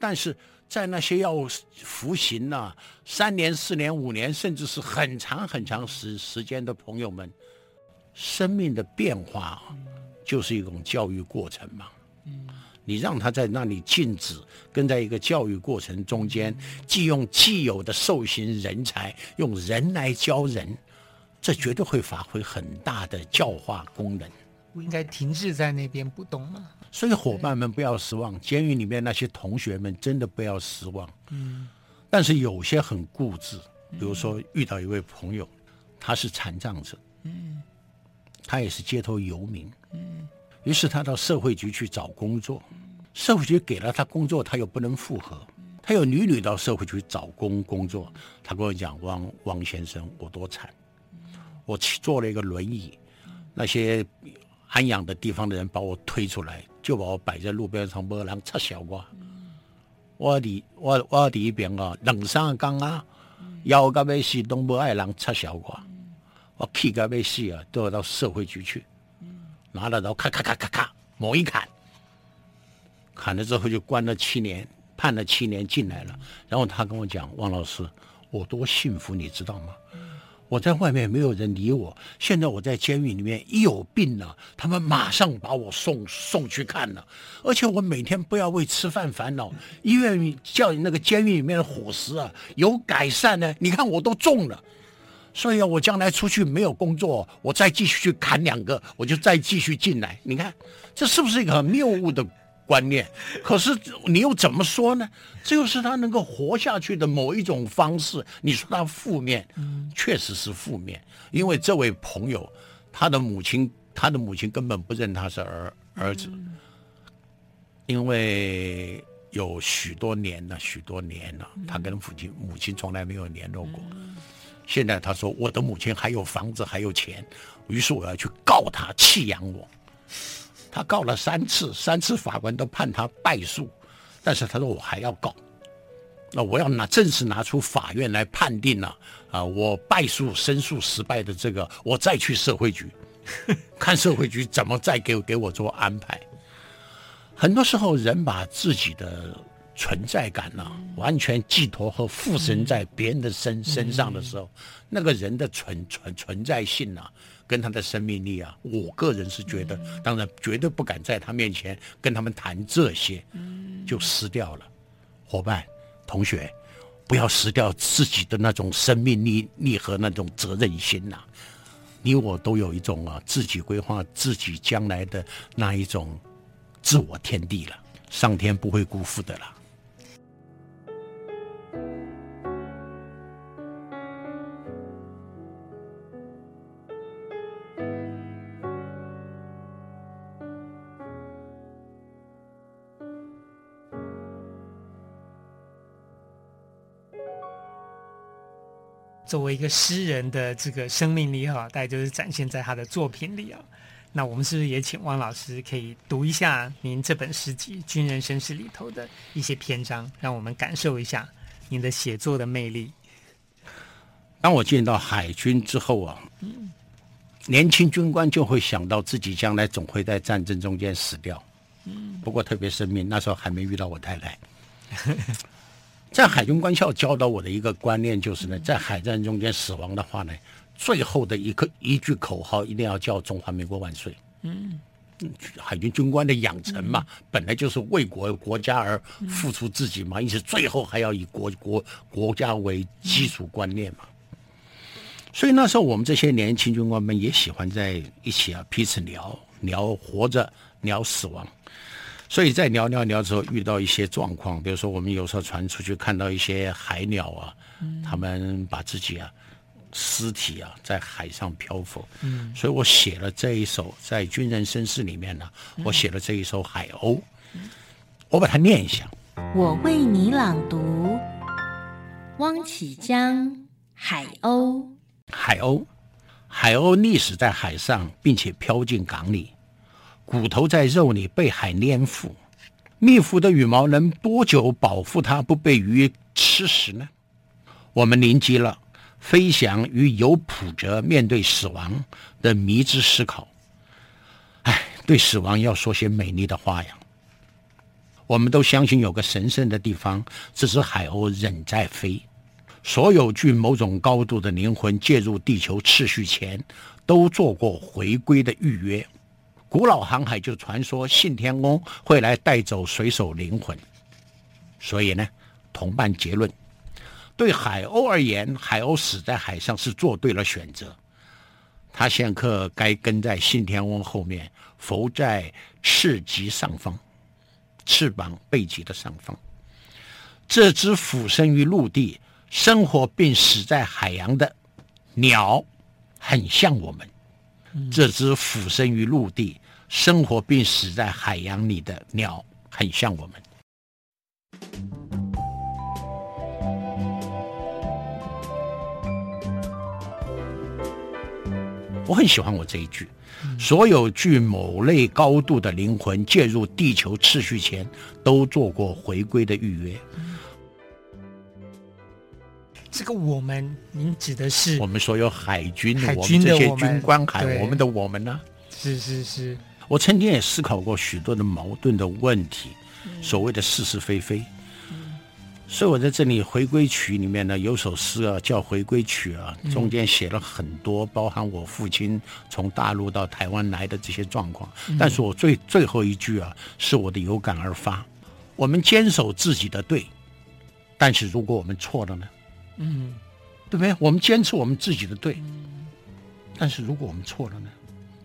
但是在那些要服刑啊，三年、四年、五年，甚至是很长很长时时间的朋友们，生命的变化就是一种教育过程嘛。嗯你让他在那里静止，跟在一个教育过程中间，既用既有的受刑人才，用人来教人。这绝对会发挥很大的教化功能。不应该停滞在那边不动吗？所以伙伴们不要失望，监狱里面那些同学们真的不要失望。嗯。但是有些很固执，比如说遇到一位朋友，他是残障者，嗯，他也是街头游民，嗯，于是他到社会局去找工作，社会局给了他工作，他又不能复合，他又屡屡到社会局找工工作。他跟我讲：“汪汪先生，我多惨。”我去坐了一个轮椅，那些安养的地方的人把我推出来，就把我摆在路边上，没人插小我。我里我我里边啊，冷三个缸啊，腰到要死都没爱人插小我。我气到要死啊，都要到社会局去，拿了刀咔咔咔咔咔猛一砍，砍了之后就关了七年，判了七年进来了。然后他跟我讲：“汪老师，我多幸福，你知道吗？”我在外面没有人理我，现在我在监狱里面一有病了，他们马上把我送送去看了，而且我每天不要为吃饭烦恼，医院叫你那个监狱里面的伙食啊有改善呢，你看我都中了，所以我将来出去没有工作，我再继续去砍两个，我就再继续进来，你看这是不是一个很谬误的？观念，可是你又怎么说呢？这又是他能够活下去的某一种方式。你说他负面，确实是负面。因为这位朋友，他的母亲，他的母亲根本不认他是儿儿子，因为有许多年了，许多年了，他跟父亲母亲从来没有联络过。现在他说，我的母亲还有房子，还有钱，于是我要去告他弃养我。他告了三次，三次法官都判他败诉，但是他说我还要告，那我要拿正式拿出法院来判定了啊，啊，我败诉申诉失败的这个，我再去社会局，看社会局怎么再给给我做安排。很多时候，人把自己的存在感呢、啊，完全寄托和附身在别人的身身上的时候，那个人的存存存在性呢、啊？跟他的生命力啊，我个人是觉得，当然绝对不敢在他面前跟他们谈这些，就失掉了。伙伴、同学，不要失掉自己的那种生命力力和那种责任心呐、啊。你我都有一种啊，自己规划自己将来的那一种自我天地了，上天不会辜负的了。作为一个诗人的这个生命力哈，大概就是展现在他的作品里啊。那我们是不是也请汪老师可以读一下您这本诗集《军人绅士》里头的一些篇章，让我们感受一下您的写作的魅力？当我进到海军之后啊，年轻军官就会想到自己将来总会在战争中间死掉。嗯，不过特别生命，那时候还没遇到我太太。在海军官校教导我的一个观念就是呢，在海战中间死亡的话呢，最后的一个一句口号一定要叫“中华民国万岁”。嗯，海军军官的养成嘛，本来就是为国国家而付出自己嘛，因此最后还要以国国国家为基础观念嘛。所以那时候我们这些年轻军官们也喜欢在一起啊，彼此聊聊活着，聊死亡。所以在聊聊聊之后遇到一些状况，比如说我们有时候船出去看到一些海鸟啊，嗯、他们把自己啊尸体啊在海上漂浮，嗯，所以我写了这一首在《军人绅士》里面呢、啊，我写了这一首《海鸥》，嗯，我把它念一下。我为你朗读，汪启江《海鸥》。海鸥，海鸥溺死在海上，并且飘进港里。骨头在肉里被海粘附，密附的羽毛能多久保护它不被鱼吃食呢？我们临机了，飞翔与有谱者面对死亡的迷之思考。哎，对死亡要说些美丽的话呀。我们都相信有个神圣的地方，这只海鸥仍在飞。所有具某种高度的灵魂介入地球秩序前，都做过回归的预约。古老航海就传说信天翁会来带走水手灵魂，所以呢，同伴结论：对海鸥而言，海鸥死在海上是做对了选择。他现刻该跟在信天翁后面，浮在翅脊上方，翅膀背脊的上方。这只俯身于陆地、生活并死在海洋的鸟，很像我们。这只俯身于陆地。生活并死在海洋里的鸟，很像我们。我很喜欢我这一句：所有具某类高度的灵魂介入地球秩序前，都做过回归的预约。这个我们，您指的是我们所有海军，海军的我们，这些军官，海我们的我们呢？是是是。我曾经也思考过许多的矛盾的问题，所谓的是是非非。所以我在这里《回归曲》里面呢，有首诗啊，叫《回归曲》啊，中间写了很多，包含我父亲从大陆到台湾来的这些状况。但是我最最后一句啊，是我的有感而发：我们坚守自己的对，但是如果我们错了呢？嗯，对不对？我们坚持我们自己的对，但是如果我们错了呢？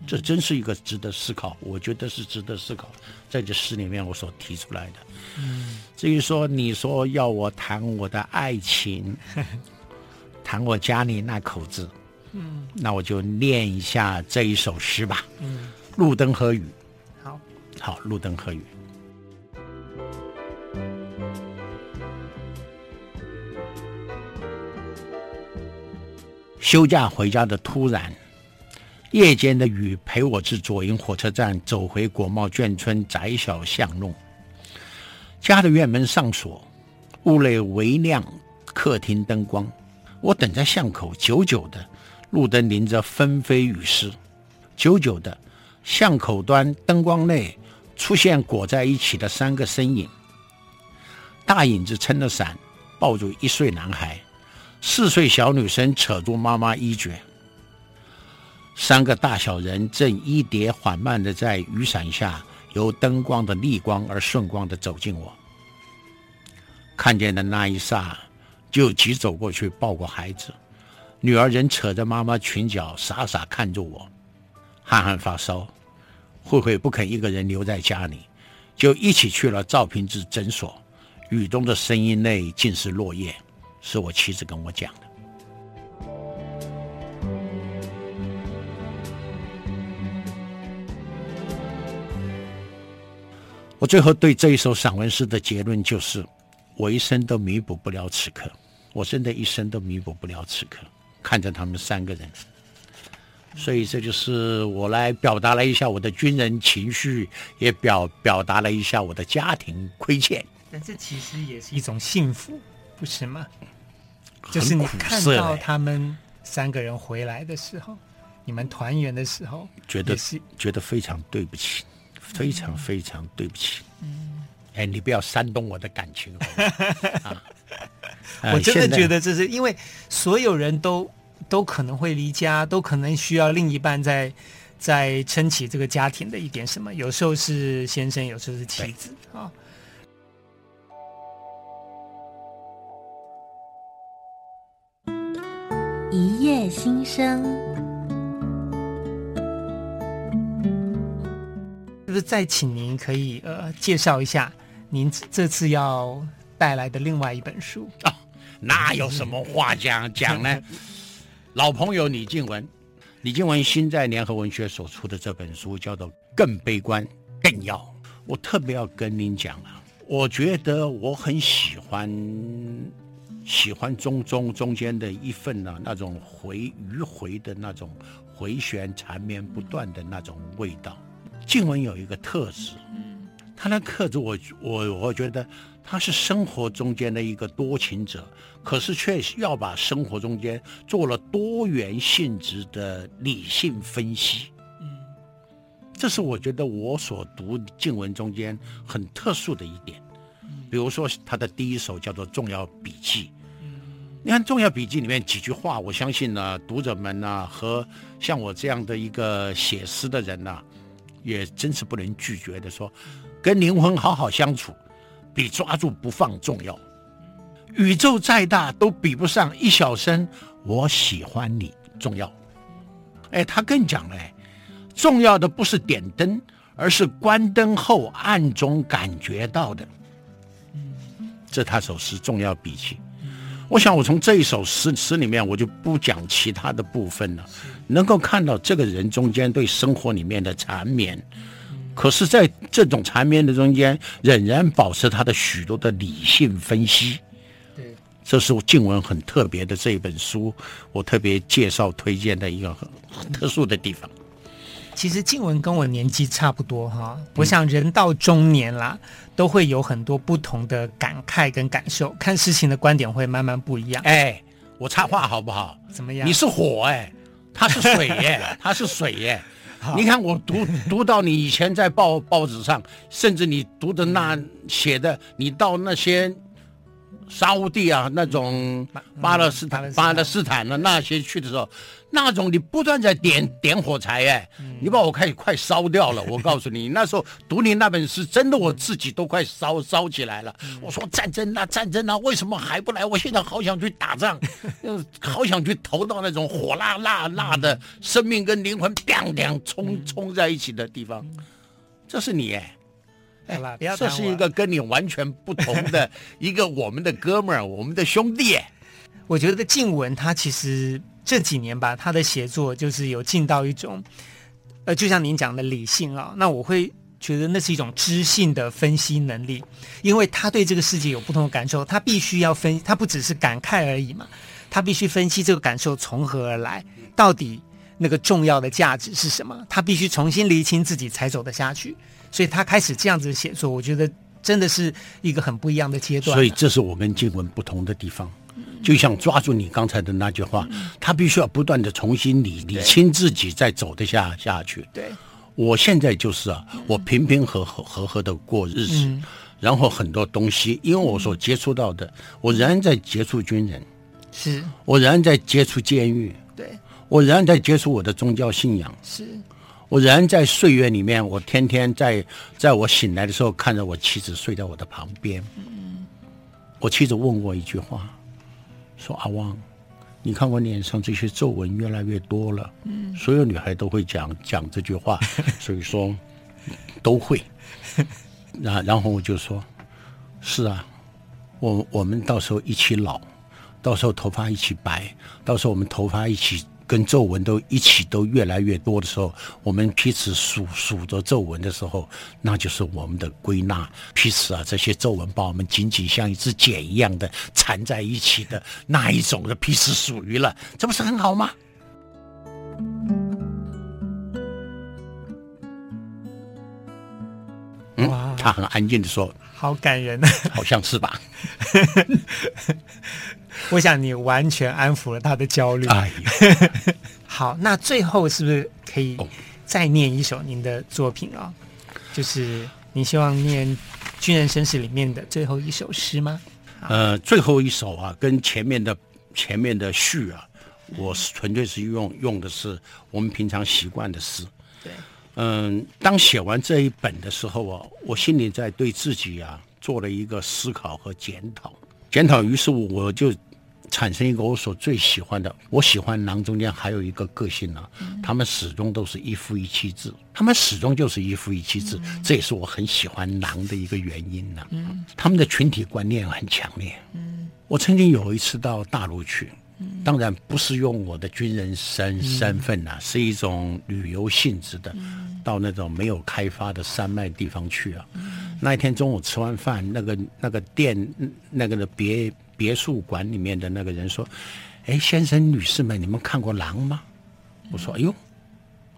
这真是一个值得思考，我觉得是值得思考，在这诗里面我所提出来的。嗯，至于说你说要我谈我的爱情，谈我家里那口子，嗯，那我就念一下这一首诗吧。嗯，路灯和雨。好，好，路灯和雨。休假回家的突然。夜间的雨陪我至左营火车站，走回国贸眷村窄小巷弄。家的院门上锁，屋内微亮，客厅灯光。我等在巷口，久久的，路灯淋着纷飞雨丝。久久的，巷口端灯光内出现裹在一起的三个身影。大影子撑着伞，抱住一岁男孩，四岁小女生扯住妈妈衣角。三个大小人正一叠缓慢地在雨伞下，由灯光的逆光而顺光地走近我。看见的那一刹，就急走过去抱过孩子。女儿仍扯着妈妈裙角，傻傻看着我。憨憨发烧，慧慧不肯一个人留在家里，就一起去了赵平志诊所。雨中的声音内尽是落叶，是我妻子跟我讲的。我最后对这一首散文诗的结论就是：我一生都弥补不了此刻，我真的一生都弥补不了此刻。看着他们三个人，所以这就是我来表达了一下我的军人情绪，也表表达了一下我的家庭亏欠。但这其实也是一种幸福，不是吗？就是你看到他们三个人回来的时候，你们团圆的时候，觉得是觉得非常对不起。非常非常对不起，嗯，哎，你不要煽动我的感情，啊、我真的觉得这是因为所有人都都可能会离家，都可能需要另一半在在撑起这个家庭的一点什么，有时候是先生，有时候是妻子啊。一夜心声。再请您可以呃介绍一下您这次要带来的另外一本书啊？那有什么话讲讲呢？老朋友李静文，李静文新在联合文学所出的这本书叫做《更悲观更要》，我特别要跟您讲啊，我觉得我很喜欢喜欢中中中间的一份呢、啊、那种回迂回的那种回旋缠绵不断的那种味道。静文有一个特质，嗯他的特质我我我觉得他是生活中间的一个多情者，可是却要把生活中间做了多元性质的理性分析。嗯，这是我觉得我所读静文中间很特殊的一点。比如说他的第一首叫做《重要笔记》，你看《重要笔记》里面几句话，我相信呢，读者们呢和像我这样的一个写诗的人呢。也真是不能拒绝的说，跟灵魂好好相处，比抓住不放重要。宇宙再大都比不上一小声“我喜欢你”重要。哎，他更讲了，重要的不是点灯，而是关灯后暗中感觉到的。这他首诗重要笔记。我想，我从这一首诗诗里面，我就不讲其他的部分了。能够看到这个人中间对生活里面的缠绵，可是在这种缠绵的中间，仍然保持他的许多的理性分析。对，这是我静文很特别的这一本书，我特别介绍推荐的一个很很特殊的地方。其实静文跟我年纪差不多哈，我想人到中年啦，都会有很多不同的感慨跟感受，看事情的观点会慢慢不一样。哎，我插话好不好？怎么样？你是火哎，他是水耶，他是水耶。你看我读读到你以前在报报纸上，甚至你读的那写的，你到那些沙乌地啊，那种巴勒斯坦、巴勒斯坦的那些去的时候，那种你不断在点点火柴哎，你把我快快烧掉了。我告诉你，那时候读你那本书，真的我自己都快烧烧起来了。我说战争啊，战争啊，为什么还不来？我现在好想去打仗，好想去投到那种火辣辣辣的生命跟灵魂砰砰冲冲在一起的地方。这是你哎。哎，这是一个跟你完全不同的 一个我们的哥们儿，我们的兄弟。我觉得静文他其实这几年吧，他的写作就是有进到一种，呃，就像您讲的理性啊，那我会觉得那是一种知性的分析能力，因为他对这个世界有不同的感受，他必须要分，他不只是感慨而已嘛，他必须分析这个感受从何而来，到底那个重要的价值是什么，他必须重新厘清自己才走得下去。所以他开始这样子写作，我觉得真的是一个很不一样的阶段。所以这是我跟静文不同的地方，就像抓住你刚才的那句话，他必须要不断的重新理理清自己，再走得下下去。对，我现在就是啊，我平平和和和和的过日子，然后很多东西，因为我所接触到的，我仍然在接触军人，是。我仍然在接触监狱，对。我仍然在接触我的宗教信仰，是。我仍然在岁月里面，我天天在，在我醒来的时候，看着我妻子睡在我的旁边。我妻子问我一句话，说：“阿旺，你看我脸上这些皱纹越来越多了。”嗯所有女孩都会讲讲这句话，所以说都会。然然后我就说：“是啊，我我们到时候一起老，到时候头发一起白，到时候我们头发一起。”跟皱纹都一起都越来越多的时候，我们彼此数数着皱纹的时候，那就是我们的归纳。彼此啊，这些皱纹把我们紧紧像一只茧一样的缠在一起的那一种的彼此属于了，这不是很好吗？嗯，他很安静的说：“好感人啊，好像是吧。” 我想你完全安抚了他的焦虑。好，那最后是不是可以再念一首您的作品啊？就是你希望念《军人生死》里面的最后一首诗吗？呃，最后一首啊，跟前面的前面的序啊，我是纯粹是用用的是我们平常习惯的诗。对，嗯，当写完这一本的时候啊，我心里在对自己啊做了一个思考和检讨，检讨，于是我就。产生一个我所最喜欢的，我喜欢狼中间还有一个个性呢、啊，嗯、他们始终都是一夫一妻制，他们始终就是一夫一妻制，嗯、这也是我很喜欢狼的一个原因呢、啊。嗯、他们的群体观念很强烈。嗯、我曾经有一次到大陆去，嗯、当然不是用我的军人身身份呐、啊，嗯、是一种旅游性质的，嗯、到那种没有开发的山脉地方去啊。嗯、那一天中午吃完饭，那个那个店那个的别。别墅馆里面的那个人说：“哎，先生、女士们，你们看过狼吗？”我说：“哎呦，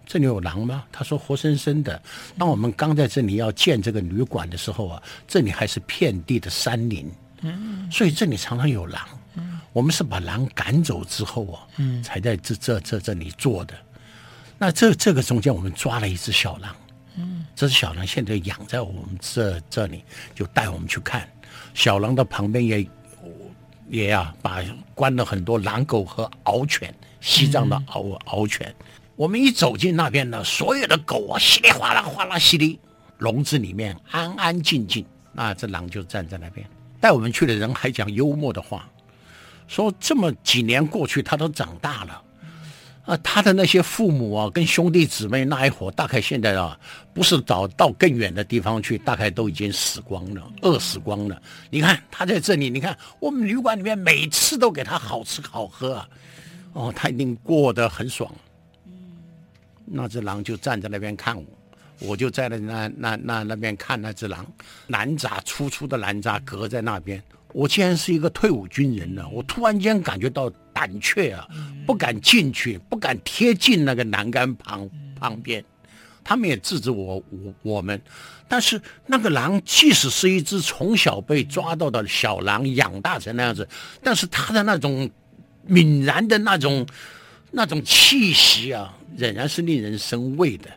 这里有狼吗？”他说：“活生生的。当我们刚在这里要建这个旅馆的时候啊，这里还是遍地的山林，嗯，所以这里常常有狼。嗯，我们是把狼赶走之后啊，嗯，才在这这这这里做的。那这这个中间，我们抓了一只小狼，嗯，这只小狼现在养在我们这这里，就带我们去看。小狼的旁边也。”也呀、啊，把关了很多狼狗和獒犬，西藏的獒獒犬。我们一走进那边呢，所有的狗啊，稀里哗啦哗啦稀里，笼子里面安安静静。那这狼就站在那边，带我们去的人还讲幽默的话，说这么几年过去，它都长大了。啊，他的那些父母啊，跟兄弟姊妹那一伙，大概现在啊，不是找到更远的地方去，大概都已经死光了，饿死光了。你看他在这里，你看我们旅馆里面每次都给他好吃好喝，哦，他一定过得很爽。那只狼就站在那边看我，我就在那那那那边看那只狼，蓝栅粗粗的蓝栅隔在那边。我既然是一个退伍军人呢，我突然间感觉到。胆怯啊，不敢进去，不敢贴近那个栏杆旁旁边。他们也制止我，我我们。但是那个狼，即使是一只从小被抓到的小狼，养大成那样子，但是它的那种泯然的那种那种气息啊，仍然是令人生畏的。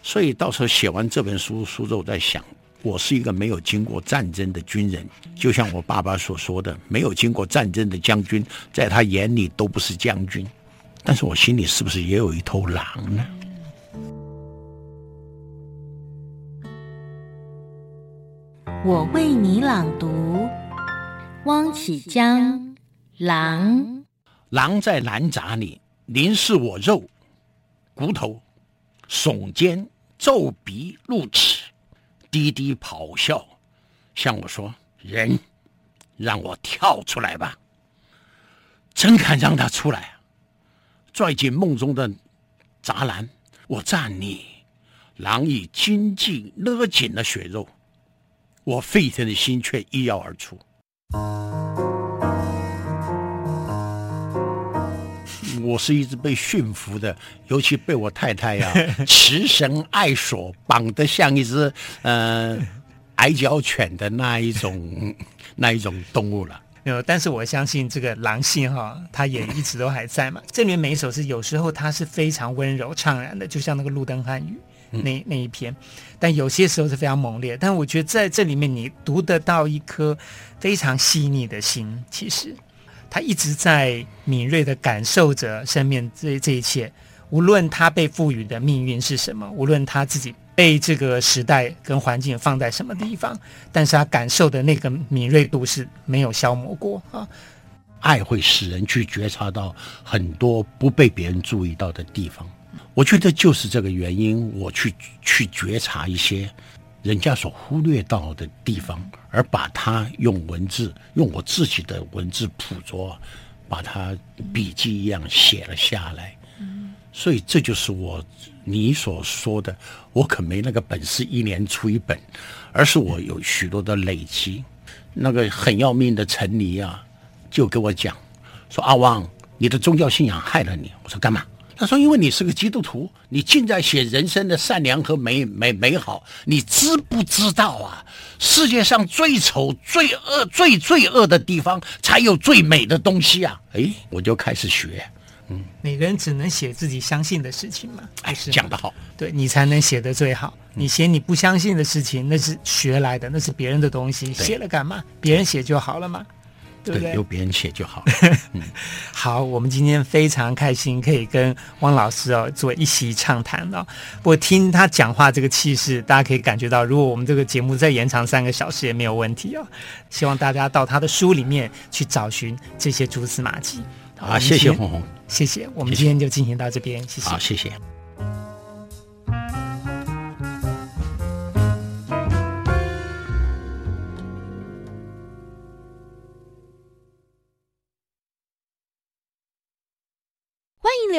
所以到时候写完这本书书之后，我在想，我是一个没有经过战争的军人，就像我爸爸所说的，没有经过战争的将军，在他眼里都不是将军。但是我心里是不是也有一头狼呢？我为你朗读，汪启江《狼》。狼在南杂里，凝视我肉骨头，耸肩，皱鼻，露齿。低低咆哮，向我说：“人，让我跳出来吧！真敢让他出来？拽进梦中的栅栏，我站立。狼已紧紧勒紧了血肉，我沸腾的心却一跃而出。我是一只被驯服的，尤其被我太太呀、啊、慈绳爱锁绑得像一只呃矮脚犬的那一种 那一种动物了。有，但是我相信这个狼性哈，它也一直都还在嘛。这里面每一首诗有时候它是非常温柔怅然的，就像那个路灯汉语那那一篇，但有些时候是非常猛烈。但我觉得在这里面你读得到一颗非常细腻的心，其实。他一直在敏锐地感受着生命这这一切，无论他被赋予的命运是什么，无论他自己被这个时代跟环境放在什么地方，但是他感受的那个敏锐度是没有消磨过啊。爱会使人去觉察到很多不被别人注意到的地方，我觉得就是这个原因，我去去觉察一些。人家所忽略到的地方，而把它用文字，用我自己的文字捕捉，把它笔记一样写了下来。所以这就是我你所说的，我可没那个本事一年出一本，而是我有许多的累积。那个很要命的陈尼啊，就跟我讲说：“阿旺，你的宗教信仰害了你。”我说：“干嘛？”他说：“因为你是个基督徒，你尽在写人生的善良和美美美好，你知不知道啊？世界上最丑、最恶、最罪恶的地方，才有最美的东西啊！”哎，我就开始学。嗯，每个人只能写自己相信的事情嘛。哎，讲得好，对你才能写得最好。你写你不相信的事情，那是学来的，那是别人的东西，写了干嘛？别人写就好了嘛。对，对，由别人写就好。嗯，好，我们今天非常开心，可以跟汪老师哦做一席畅谈哦。我听他讲话这个气势，大家可以感觉到，如果我们这个节目再延长三个小时也没有问题哦。希望大家到他的书里面去找寻这些蛛丝马迹。好，谢谢红红，谢谢。我们今天就进行到这边，谢谢。好，谢谢。